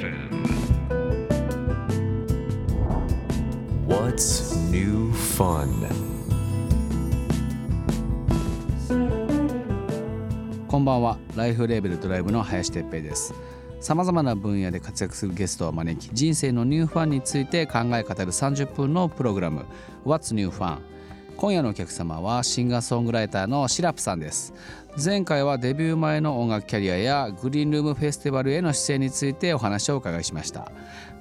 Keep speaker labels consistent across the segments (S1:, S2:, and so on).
S1: FM.
S2: What's new fun?
S3: こんばんはライフレーベルドライブの林哲平ですさまざまな分野で活躍するゲストを招き人生のニューファンについて考え語る30分のプログラム What's New Fun? 今夜のお客様はシンガーソングライターのシラプさんです。前回はデビュー前の音楽キャリアやグリーンルームフェスティバルへの出演についてお話をお伺いしました。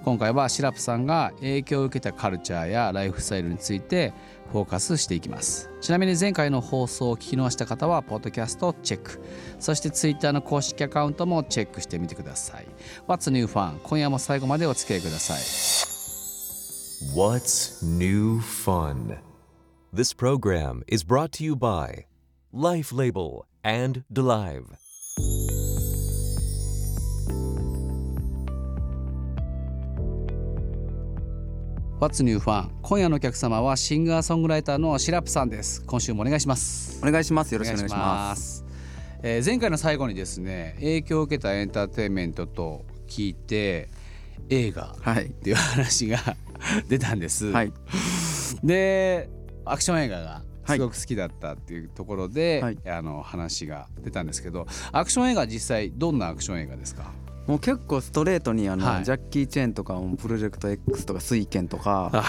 S3: 今回はシラプさんが影響を受けたカルチャーやライフスタイルについてフォーカスしていきます。ちなみに前回の放送を聞き逃した方はポッドキャストをチェック。そしてツイッターの公式アカウントもチェックしてみてください What's New Fun 今夜も最後までお付き合いください。
S2: What's new fun? This program is brought to you by Life Label and Delive.
S3: What's New Fun 今夜のお客様はシンガーソングライターのシラプさんです今週もお願いします
S4: お願いします。よろしくお願いします。
S3: す。えー前回の最後にですね影響を受けたエンターテインメントと聞いて映画
S4: はい
S3: っ。ていう話が 出たんです。
S4: はい。
S3: でアクション映画が
S4: はい。
S3: すごく好きだったっていうところで、
S4: はい。
S3: あの話が出たんですけどアクション映画実際どんなアクション映画ですか？
S4: もう結構ストレートにあの、
S3: はい。
S4: ジャッキー・チェンとかもプロジェクト X とか水拳とか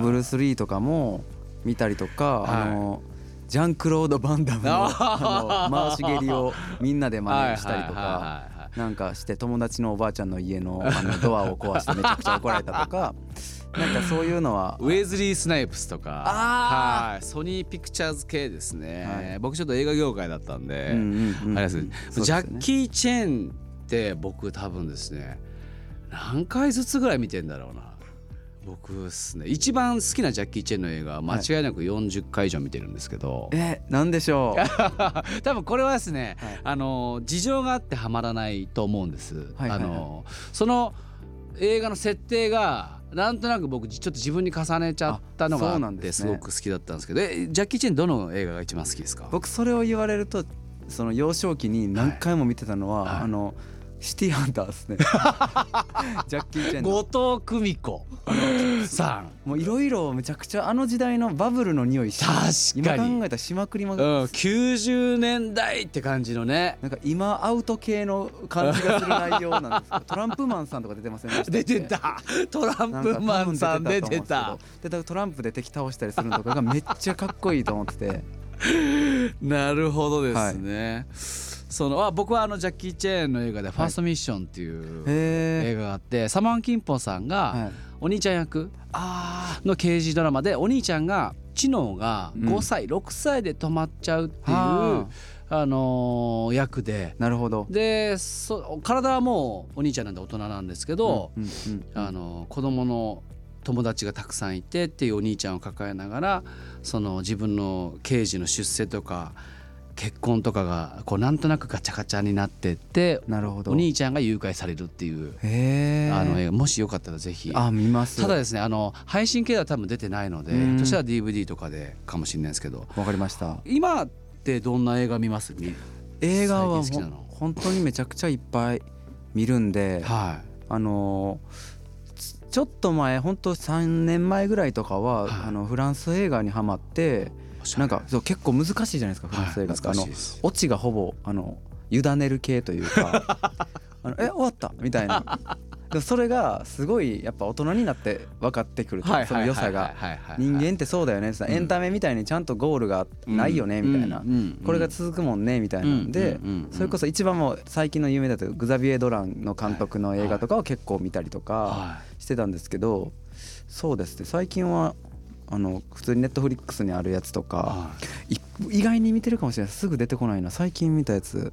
S4: ブルース・リーとかも見たりとか、
S3: はい。
S4: あのジャンクロード・バンダムのあの回し蹴りをみんなで真似したりとか。なんかして友達のおばあちゃんの家のあのドアを壊してめちゃくちゃ怒られたとかなんかそういうのは。
S3: ウェズリー・スナイプスとか。
S4: あ
S3: はい。ソニー・ピクチャーズ系ですね、
S4: はい。
S3: 僕ちょっと映画業界だったんで、
S4: うんうんうん
S3: あれです、
S4: ね。
S3: ジャッキー・チェンって僕多分ですね何回ずつぐらい見てんだろうな。僕ですね。一番好きなジャッキー・チェンの映画は間違いなく40回以上見てるんですけど、
S4: えなんでしょう？
S3: 多分これはですね、
S4: はい。
S3: あの事情があってはまらないと思うんです。
S4: はいはいはい。
S3: あのその映画の設定がなんとなく僕ちょっと自分に重ねちゃったのが
S4: あ
S3: って
S4: なんです
S3: ごく好きだったんですけどえジャッキー・チェンどの映画が一番好きですか？
S4: 僕それを言われるとその幼少期に何回も見てたのは、
S3: はい。
S4: あのシティハンターですね。ジャッキー・チェンの。
S3: 後藤久美子。さん。
S4: もういろいろめちゃくちゃあの時代のバブルの匂いし
S3: 確かに。
S4: 今考えたらしまくりま
S3: うん、
S4: く
S3: 90年代って感じのね。
S4: なんか今アウト系の感じがする内容なんですけど トランプマンさんとか出てませんでした
S3: 出てた。トランプマンさん出て
S4: た。でトランプで敵倒したりするのとかがめっちゃかっこいいと思ってて。
S3: なるほどですね、そのあ僕はあのジャッキー・チェーンの映画で「ファーストミッション」っていう映画があってサマン・キンポンさんが
S4: はい。
S3: お兄ちゃん役
S4: あ
S3: の刑事ドラマでお兄ちゃんが知能が
S4: うん。
S3: 5歳、6歳で止まっちゃうっていう、
S4: は
S3: あ。のー役で。
S4: なるほど。
S3: でそ体はもうお兄ちゃんなんで大人なんですけど、あの子供の友達がたくさんいてっていうお兄ちゃんを抱えながらその自分の刑事の出世とか結婚とかがこうなんとなくガチャガチャになってって
S4: なるほど。
S3: お兄ちゃんが誘拐されるっていうあの映画もしよかったらぜひ。
S4: あ見ます。
S3: ただですねあの配信系では多分出てないので
S4: うん。
S3: そしたら DVD とかでかもしれないですけど。
S4: わかりました。
S3: 今ってどんな映画見ます？み
S4: 映画は本当にめちゃくちゃいっぱい見るんで
S3: はい。
S4: あのちょっと前本当3年前ぐらいとかは、
S3: はい。
S4: あのフランス映画にハマってなんかそう結構難しいじゃないですかフランス映画って、
S3: はい
S4: あのオチがほぼあの委ねる系というかあのえ終わったみたいな。でもそれがすごいやっぱ大人になって分かってくると
S3: はい
S4: その良さが人間ってそうだよね。エンタメみたいにちゃんとゴールがないよねみたいな。これが続くもんねみたいなんでそれこそ一番もう最近の有名だとグザビエ・ドランの監督の映画とかを結構見たりとか
S3: は
S4: してたんですけどそうですね。最近はあの普通にネットフリックスにあるやつと
S3: い
S4: か
S3: はい。
S4: 意外に見てるかもしれない。すぐ出てこないな。最近見たやつ。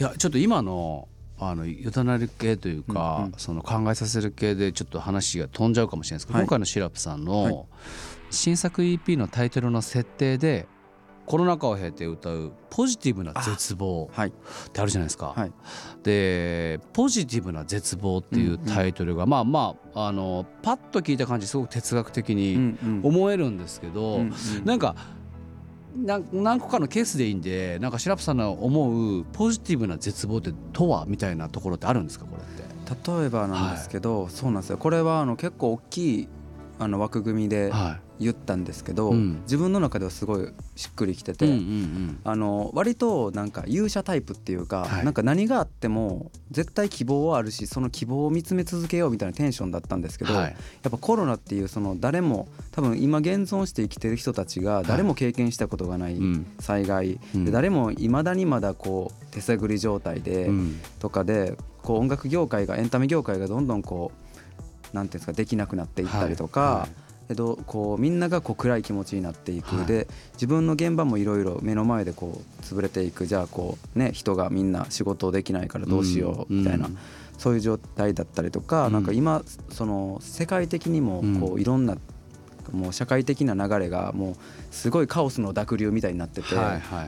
S3: いやちょっと今のあの委ねる系というか、
S4: うんうん。
S3: その考えさせる系でちょっと話が飛んじゃうかもしれないですけど、
S4: はい。
S3: 今回のシラップさん
S4: はい。
S3: の新作 EP のタイトルの設定でコロナ禍を経て歌うポジティブな絶望
S4: はい。
S3: ってあるじゃないですか。
S4: はい。
S3: でポジティブな絶望っていうタイトルが、まあまああのパッと聞いた感じすごく哲学的
S4: うん
S3: に
S4: うん。
S3: 思えるんですけど、
S4: うんうん
S3: なんかなん何個かのケースでいいんでなんかシラップさんの思うポジティブな絶望ってとはみたいなところってあるんですかこれって？
S4: 例えばなんですけど、そうなんですよ。これはあの結構大きいあの枠組みで
S3: は
S4: 言ったんですけど、
S3: うん。
S4: 自分の中ではすごいしっくりきてて、
S3: うんうんうん。
S4: あの割となんか勇者タイプっていうか、
S3: はい。
S4: なんか何があっても絶対希望はあるしその希望を見つめ続けようみたいなテンションだったんですけど、
S3: はい。
S4: やっぱコロナっていうその誰も多分今現存して生きてる人たちが誰も経験したことがない
S3: うん。
S4: 災害、
S3: うん。
S4: で誰もいまだにまだこう手探り状態で、
S3: うん。
S4: とかでこう音楽業界がエンタメ業界がどんどんこうなんていうんですかできなくなっていったりとか、
S3: はい。はい
S4: えっと、こうみんながこう暗い気持ちになっていく、
S3: はい。
S4: で自分の現場もいろいろ目の前でこう潰れていく。じゃあこうね人がみんな仕事できないからどうしようみたいな、
S3: うん
S4: そういう状態だったりとか、
S3: うん。
S4: なんか今その世界的にもこ
S3: う
S4: ういろんなもう社会的な流れがもうすごいカオスの濁流みたいになってて、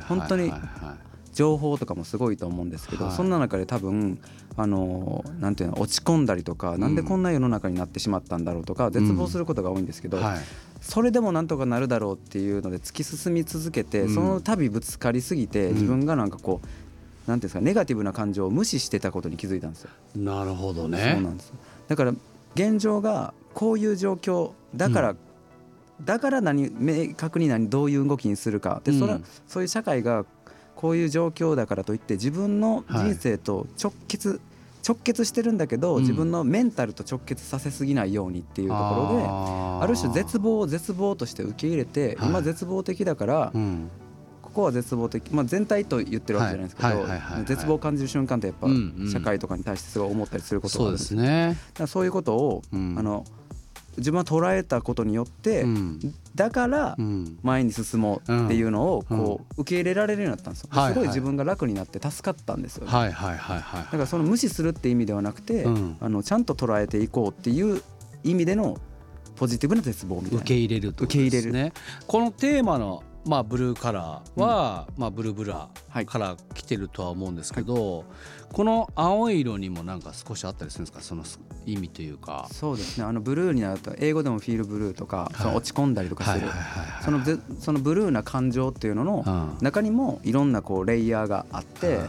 S4: 本当に
S3: はい
S4: 情報とかもすごいと思うんですけど、
S3: はい。
S4: そんな中で多分あのなんていうの落ち込んだりとか、なんでこんな世の中になってしまったんだろうとか絶望することが多いんですけど、
S3: はい。
S4: それでもなんとかなるだろうっていうので突き進み続けて、
S3: うん。
S4: その度ぶつかりすぎて
S3: ん。
S4: 自分がなんかこうなんていうんですかネガティブな感情を無視してたことに気づいたんですよ。
S3: なるほど
S4: そう
S3: ね
S4: なんです。だから現状がこういう状況だから、だから何明確に何どういう動きにするか。でそれそういう社会がこういう状況だからといって自分の人生と直結、直結してるんだけど、
S3: うん。
S4: 自分のメンタルと直結させすぎないようにっていうところであ
S3: あ
S4: る種絶望を絶望として受け入れて、
S3: はい。
S4: 今絶望的だから、
S3: うん。
S4: ここは絶望的、まあ、全体と言ってるわけじゃないですけど、
S3: はい。はい。はい。はい。
S4: 絶望を感じる瞬間ってやっぱ
S3: うんうん。
S4: 社会とかに対してすごい思ったりすること
S3: そうで
S4: があるんですよ。
S3: すね。
S4: だからそういうことを、
S3: うん。
S4: あの自分は捉えたことによって、
S3: うん。
S4: だから
S3: うん。
S4: 前に進もうっていうのをこう受け入れられるようになったんですよ。
S3: はいはい。
S4: すごい自分が楽になって助かったんですよ。ね。
S3: はいはいはいはい。
S4: だからその無視するって意味ではなくて、
S3: うん。
S4: あのちゃんと捉えていこうっていう意味でのポジティブな絶望みたいな。
S3: 受け入れるとね。
S4: 受け入れ
S3: このテーマのまあブルーカラーは、まあブルーブラ
S4: はい。
S3: から来てるとは思うんですけど、この青い色にもなんか少しあったりするんですか？その意味というか。
S4: そうですね。あのブルーになると英語でもフィールブルーとか、その落ち込んだりとかする、
S3: はい
S4: そのぜそのブルーな感情っていうのの
S3: うん。
S4: 中にもいろんなこうレイヤーがあって、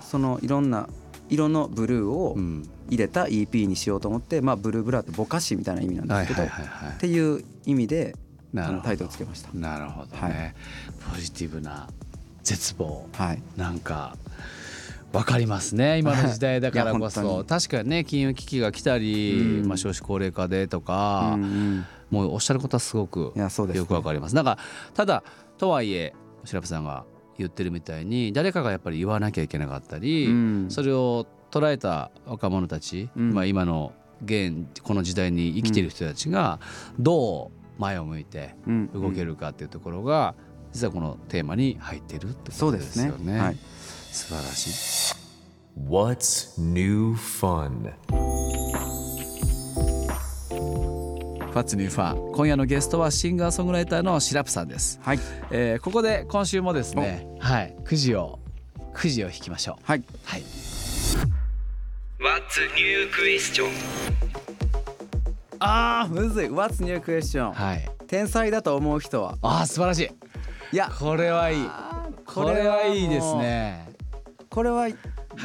S4: そのいろんな色のブルーを
S3: うん。
S4: 入れた EP にしようと思って、まあ、ブルーブラーってぼかしみたいな意味なんですけど、っていう意味でタイトルつけました。
S3: なるほどね、
S4: はい。
S3: ポジティブな絶望。
S4: はい、
S3: なんかわかりますね 今の時代だからこそ。
S4: 本
S3: 確かにね金融危機が来たり、
S4: うん。
S3: まあ、少子高齢化でとか、
S4: うんうん。
S3: もうおっしゃることはすごくよくわかります。だからただとはいえ白ラさんが言ってるみたいに誰かがやっぱり言わなきゃいけなかったり、
S4: うん。
S3: それを捉えた若者たち、
S4: うん。
S3: まあ、今の現この時代に生きている人たちがどう前を向いて
S4: うん
S3: 動けるかっていうところが実はこのテーマに入っているってこと
S4: でね。
S3: ですすよね。
S4: はい
S3: 素晴らしい。
S2: What's new fun?
S3: What's New Fun 今夜のゲストはシンガーソングライターのシラプさんです、
S4: はい。
S3: えーここで今週もですねはいくじをくじを引きましょう。
S4: はい。
S3: はい。
S1: What's new question?
S4: あーむずい。What's new question、
S3: はい。
S4: 天才だと思う人は？
S3: あー素晴らしい。
S4: いや。
S3: これはいい。これはいいですね
S4: これは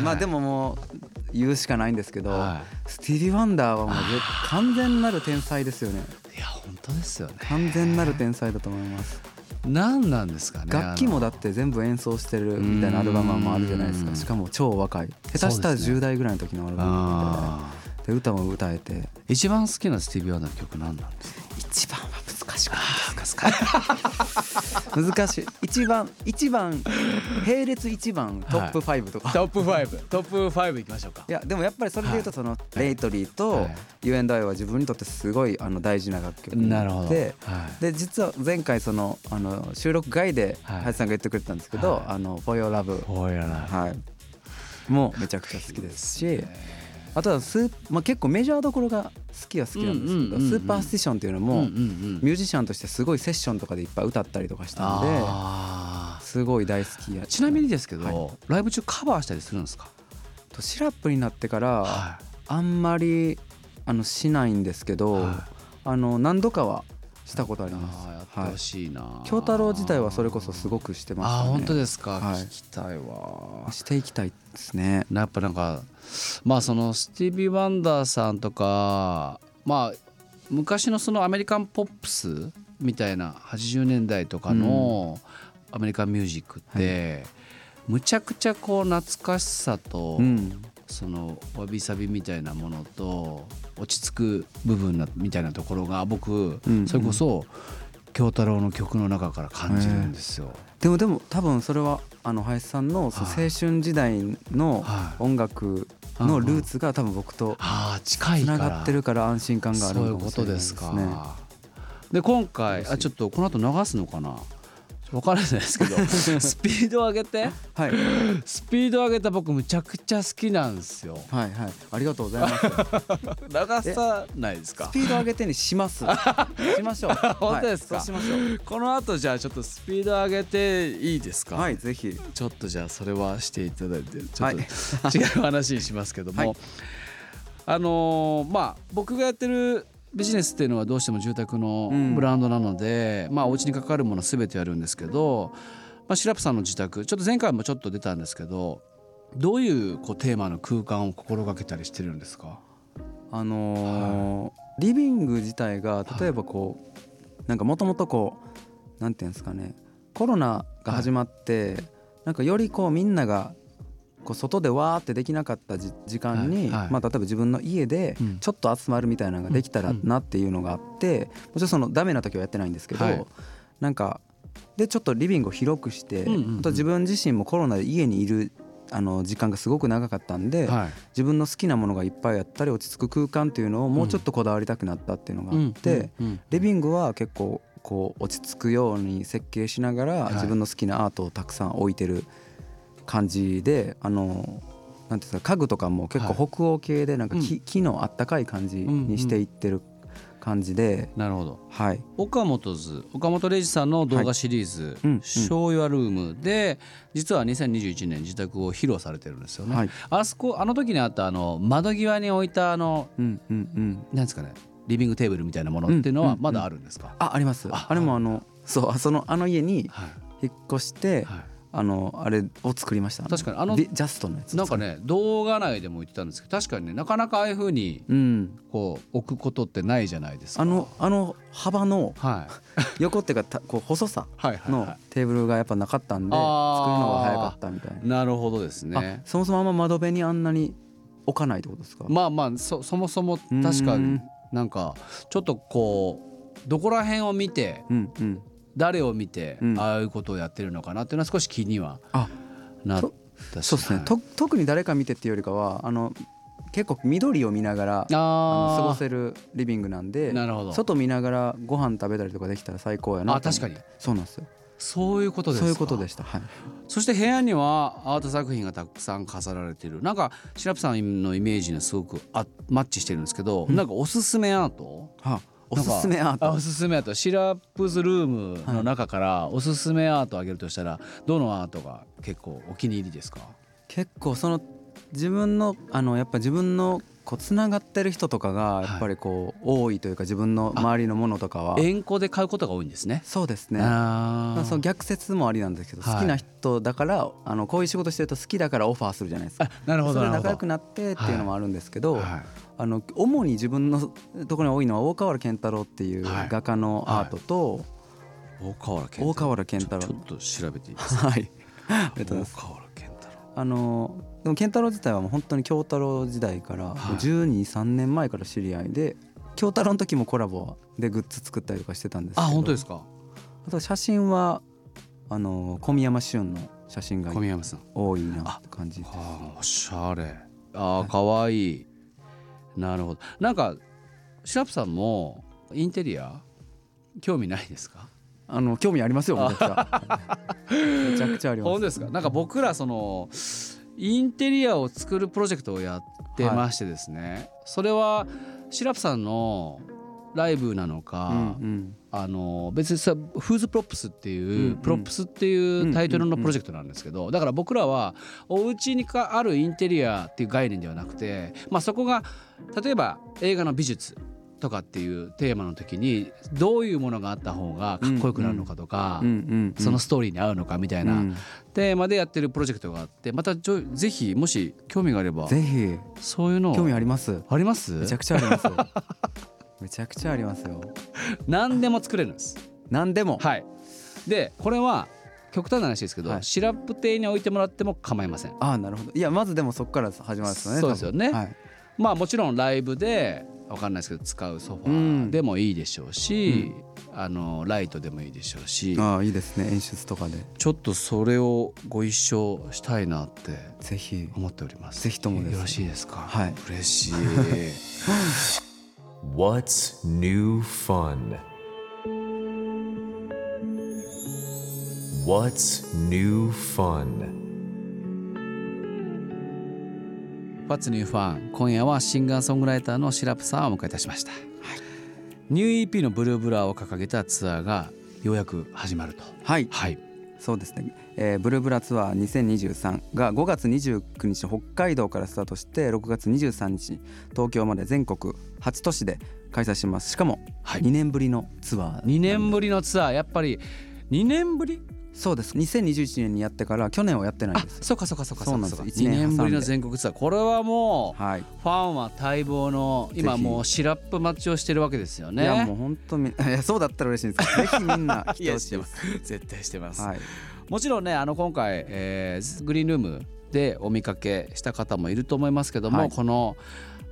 S4: まあでももう言うしかないんですけど、
S3: は
S4: スティービー・ワンダーはもう絶完全なる天才ですよね。
S3: いや本当ですよね。
S4: 完全なる天才だと思います。
S3: 何なんですかね
S4: 楽器もだ
S3: あ
S4: って全部演奏してるみたいなアルバムもあるじゃないです
S3: うん。
S4: かしかも超若い。下手したら
S3: そうですね。
S4: 10代ぐらいの時のアルバ
S3: の
S4: ム
S3: あ
S4: でで歌も歌えて。
S3: ー一番好きなスティービー・ワンダーの曲何なんですか？
S4: 一番は難しくないですか？難しい。一番一番並列一番トップ5とか、
S3: トップ5トップ5いきましょうか。
S4: い、やでもやっぱりそれで言うとその、レイトリーと
S3: はい。
S4: You and I は自分にとってすごいあの大事な楽曲
S3: なるほど。
S4: で
S3: はい。
S4: で実は前回そのあの収録外で
S3: はい。
S4: 林さんが言ってくれてたんですけど
S3: はい「
S4: あの For Your Love
S3: ほやな」
S4: はい。もうめちゃくちゃ好きですしあとはスー、まあ、結構メジャーどころが好きは好きなんですけどスーパースティションっていうの
S3: うん
S4: もミュージシャンとしてすごいセッションとかでいっぱい歌ったりとかしたんですごい大好きや。
S3: ちなみにですけど、
S4: はい。
S3: ライブ中カバーしたりするんですか？
S4: とシラップになってから
S3: は
S4: あんまりあのしないんですけど、
S3: は
S4: あの何度かはしたことありま
S3: あーやって
S4: は
S3: ほしいな、
S4: い京太郎自体はそれこそすごくしてましたね。
S3: あー本当ですか、
S4: はい。
S3: 聞きたいわ。
S4: していきたいですね。
S3: やっぱなんかまあそのスティービー・ワンダーさんとかまあ昔のそのアメリカンポップスみたいな80年代とかのアメリカンミュージックって、むちゃくちゃこう懐かしさと、
S4: うん
S3: そのわびさびみたいなものと落ち着く部分なみたいなところが僕、
S4: うん
S3: それこそ京太郎の曲の中から感じるんですよ。
S4: でもでも多分それはあの林さんの青春時代の
S3: はい。
S4: 音楽のルーツが多分僕とつながってるから安心感があるのかもしれない
S3: ことで
S4: ですすね。
S3: か。で今回あちょっとこの後流すのかな？分からないですけど スピード上げて？
S4: はい。
S3: スピード上げた僕むちゃくちゃ好きなんですよ。
S4: はいはい。ありがとうございます。
S3: 流さないですか？
S4: スピード上げてにします。しましょう。
S3: 本当ですか？
S4: はいしましょう。
S3: この後じゃあちょっとスピード上げていいですか？
S4: はいぜひ。
S3: ちょっとじゃあそれはしていただいてちょっ
S4: はい。
S3: と違う話にしますけども、
S4: はい。
S3: あのーまあ僕がやってるビジネスっていうのはどうしても住宅の
S4: うん。
S3: ブランドなので、まあお家に関わるもの全てやるんですけど、まあ、シラップさんの自宅ちょっと前回もちょっと出たんですけどどういうこうテーマの空間を心がけたりしてるんですか？
S4: あのーリビング自体が例えばこうなんかもともとこうなんていうんですかねコロナが始まって、なんかよりこうみんながこう外でわーってできなかったじ時間に、
S3: はいはい。
S4: まあ、例えば自分の家で
S3: うん。
S4: ちょっと集まるみたいなのができたら
S3: うん
S4: なっていうのがあってもちろんそのダメな時はやってないんですけど、
S3: はい。
S4: なんかでちょっとリビングを広くして、あと自分自身もコロナで家にいるあの時間がすごく長かったんで、
S3: はい。
S4: 自分の好きなものがいっぱいあったり落ち着く空間っていうのをもうちょっとこだわりたくなったっていうのがあって、リビングは結構こう落ち着くように設計しながら
S3: はい。
S4: 自分の好きなアートをたくさん置いてる感じであのなんていうんですか家具とかも結構
S3: はい。
S4: 北欧系でなんか木,、
S3: うん。
S4: 木のあったかい感じにしていってる感じで、
S3: なるほど。
S4: はい。
S3: 岡本図。岡本零士さんの動画シリーズ
S4: うんうん「
S3: ショー・ユア・ルーム」で実は2021年自宅を披露されてるんですよね。
S4: はい。
S3: あそこあの時にあったあの窓際に置いたあの
S4: うんうんうん。
S3: なんですかねリビングテーブルみたいなものっていうの
S4: うんうんうん
S3: はまだあるんですか、
S4: ああります。
S3: あ
S4: あれもあのそうそのあの家に
S3: はい。
S4: 引っ越して、
S3: はい
S4: あのあれを作りました。
S3: 確かにあの
S4: ビジャストのやつ
S3: なんかね動画内でも言ってたんですけど確かにねなかなかああいうふうに
S4: うん。
S3: こう置くことってないじゃないですか。
S4: あのあの幅の
S3: はい。
S4: 横っていうかたこう細さ
S3: はいはい、
S4: の
S3: は
S4: テーブルがやっぱなかったんで作る
S3: あー
S4: のが早かったみたい
S3: い、なるほどです
S4: な、
S3: ね。
S4: あ。そもそもあんま窓辺にあんなに置かないってことですか、
S3: まあまあそそもそも確かに
S4: うん。
S3: なんかちょっとこうどこら辺を見て
S4: うんうん
S3: 誰を見て
S4: うん。
S3: ああいうことをやってるのかなっていうのは少し気には
S4: あ
S3: なっ
S4: と
S3: たし。
S4: そうですね、
S3: はい。
S4: と特に誰か見てっていうよりかはあの結構緑を見ながらあ過ごせるリビングなんで
S3: なるほど。
S4: 外見ながらご飯食べたりとかできたら最高やな
S3: あ確かに。
S4: そうなんですよ。
S3: そういうことですか。
S4: そういうことでした。はい。
S3: そして部屋にはアート作品がたくさん飾られている。なんかシラップさんのイメージにすごくあマッチしてるんですけど、なんかおすすめアート？
S4: はおすすめアート。
S3: あおすすめアート。シラップズルームの中からおすすめアートをあげるとしたらどのアートが結構お気に入りですか？
S4: 結構その自分のあのやっぱ自分のこうつながってる人とかがやっぱりこう多いというか自分の周りのものとかは。
S3: 円弧で買うことが多いんですね。
S4: そうですね。
S3: あ
S4: その逆説もありなんですけど、
S3: はい。
S4: 好きな人だからあのこういう仕事してると好きだからオファーするじゃないですか。
S3: あなるほど
S4: それ
S3: なるほど。
S4: で仲良くなってっていうのもあるんですけど、
S3: はい
S4: あの主に自分のところに多いのは大河原健太郎っていう
S3: はい。
S4: 画家のアートと、
S3: 大河原健
S4: 大河原健太郎。
S3: ちょっと調べていいです。か
S4: はい。ありがとうございます。
S3: 大河原健太郎。
S4: あのでも健太郎自体はもう本当に京太郎時代から、
S3: はい。
S4: 123年前から知り合いで京太郎の時もコラボでグッズ作ったりとかしてたんですけど。
S3: あ本当ですか？
S4: あと写真はあの小宮山俊の写真が
S3: 小宮山さん。
S4: 多いなって感じで
S3: あーおしゃれ。あーかわい。いなるほど。なんか SIRUP さんもインテリア興味ないですか？
S4: あの興味ありますよめちゃくちゃめちゃくちゃあります。
S3: 本当ですか？なんか僕らそのインテリアを作るプロジェクトをやってましてですね、それは SIRUP さんのライブなのか、
S4: うんうん
S3: あの別にさ「Who's Props」っていう、 props っていうタイトルのプロジェクトなんですけどだから僕らはお家にかあるインテリアっていう概念ではなくて、まあ、そこが例えば映画の美術とかっていうテーマの時にどういうものがあった方がかっこよくなるのかとか、そのストーリーに合うのかみたいな。
S4: うん。
S3: テーマでやってるプロジェクトがあってまたちょぜひもし興味があれば
S4: ぜひ。
S3: そういうのを。
S4: 興味あります。
S3: あります？
S4: めちゃくちゃあります。よ めちゃくちゃありますよ。
S3: 何でも作れるんです。
S4: 何でも？
S3: はい。でこれは極端な話ですけど、
S4: はい。
S3: シラップ亭に置いてもらっても構いません。
S4: ああなるほど。いやまずでもそこから始まるんですよね
S3: そうですよね。
S4: 多分。はい。
S3: まあもちろんライブでわかんないですけど使うソファーでもいいでしょうし、あのライトでもいいでしょうし。
S4: ああいいですね演出とかで。
S3: ちょっとそれをご一緒したいなって
S4: ぜひ。
S3: 思っております。
S4: ぜひともです。
S3: よろしいですか？
S4: はい。
S3: 嬉しい
S2: What's new fun? What's new fun?
S3: What's New Fun? 今夜はシンガーソングライターのシラップさんをお迎えいたしました、ニュー EP のブルーブラーを掲げたツアーがようやく始まると。
S4: はい。
S3: はい。
S4: そうですね、えーブルーブラツアー2023が5月29日北海道からスタートして6月23日東京まで全国8都市で開催します。しかも
S3: はい。
S4: 2年ぶりのツアー、
S3: 2年ぶりのツアー。やっぱり2年ぶり？
S4: そうです。2021年にやってから去年はやってないです。
S3: そうかそうかそうか
S4: そうなんです。
S3: か。
S4: 一年挟んで。
S3: 2年ぶりの全国ツアー。これはもう
S4: はい。
S3: ファンは待望の今もうシラップ待ちをしてるわけですよね。
S4: いやもう本当み いやそうだったら嬉しいんですけどぜひみんな来てほしい
S3: 絶対してます、
S4: はい
S3: もちろんねあの今回、えーグリーンルームでお見かけした方もいると思いますけども、
S4: はい。
S3: この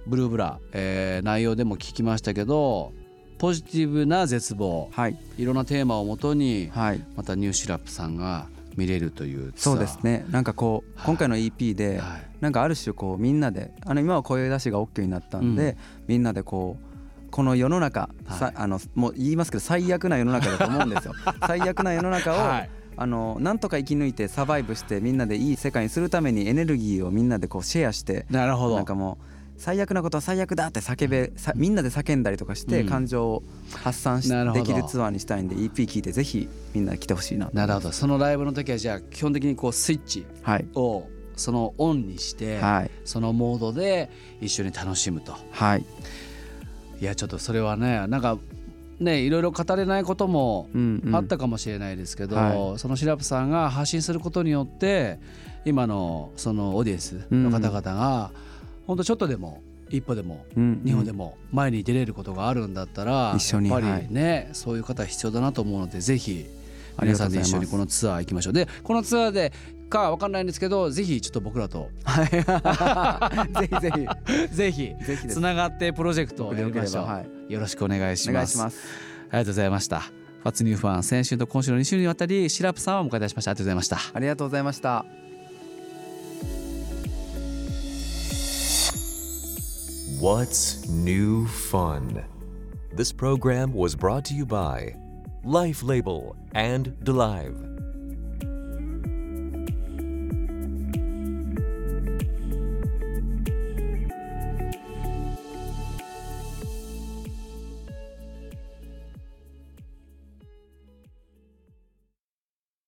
S3: ブルーブラ、えー内容でも聞きましたけどポジティブな絶望
S4: はい。
S3: いろんなテーマをもとに
S4: はい。
S3: またニューシラップさんが見れるという
S4: そうですね。なんかこう
S3: はい。
S4: 今回の EP で
S3: はい。
S4: なんかある種こうみんなであの今は声出しが OK になったんで、みんなでこうこの世の中、さ
S3: はい。
S4: あのもう言いますけど最悪な世の中だと思うんですよ。最悪な世の中を、
S3: はい
S4: あのなんとか生き抜いてサバイブしてみんなでいい世界にするためにエネルギーをみんなでこうシェアして
S3: なるほど。
S4: なんかもう最悪なことは最悪だって叫べさみんなで叫んだりとかして
S3: うん。
S4: 感情を発散し
S3: なるほど。
S4: できるツアーにしたいんで EP 聞いてぜひみんな来てほしいな
S3: なるほど。そのライブの時はじゃあ基本的にこうスイッチ
S4: はい。
S3: をそのオンにして、
S4: はい。
S3: そのモードで一緒に楽しむと。
S4: はい。
S3: いやちょっとそれはねなんかねいろいろ語れないことも
S4: うんうん。
S3: あったかもしれないですけど、
S4: は
S3: そのシラップさんが発信することによって今のそのオーディエンスの方々が本当ちょっとでも一歩でも
S4: うん
S3: 日本でも前に出れることがあるんだったら、
S4: 一緒に
S3: やっぱりね、そういう方必要だなと思うのでぜひ皆さんで一緒にこのツアー行きましょう。でこのツアーでかわかんないんですけどぜひちょっと僕らと
S4: ぜひぜひ
S3: ぜひ
S4: ぜひ
S3: つながってプロジェクトをやりましょう、
S4: は
S3: よろしくお願いします。
S4: お願いします。
S3: ありがとうございました。ファツニューファン先週と今週の2週にわたりシラップさんをお迎えいたしましたありがとうございました。
S4: ありがとうございました。
S2: What's new fun? This program was brought to you by Life Label and DeLive.